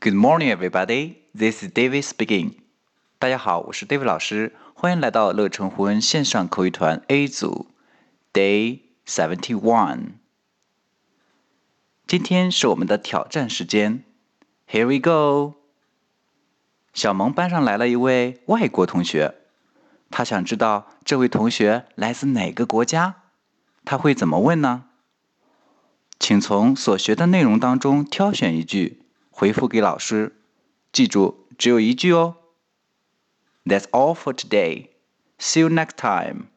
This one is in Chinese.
Good morning, everybody. This is David speaking. 大家好，我是 David 老师，欢迎来到乐成湖恩线上口语团 A 组 Day Seventy One。今天是我们的挑战时间，Here we go。小萌班上来了一位外国同学，他想知道这位同学来自哪个国家，他会怎么问呢？请从所学的内容当中挑选一句。回复给老师，记住只有一句哦。That's all for today. See you next time.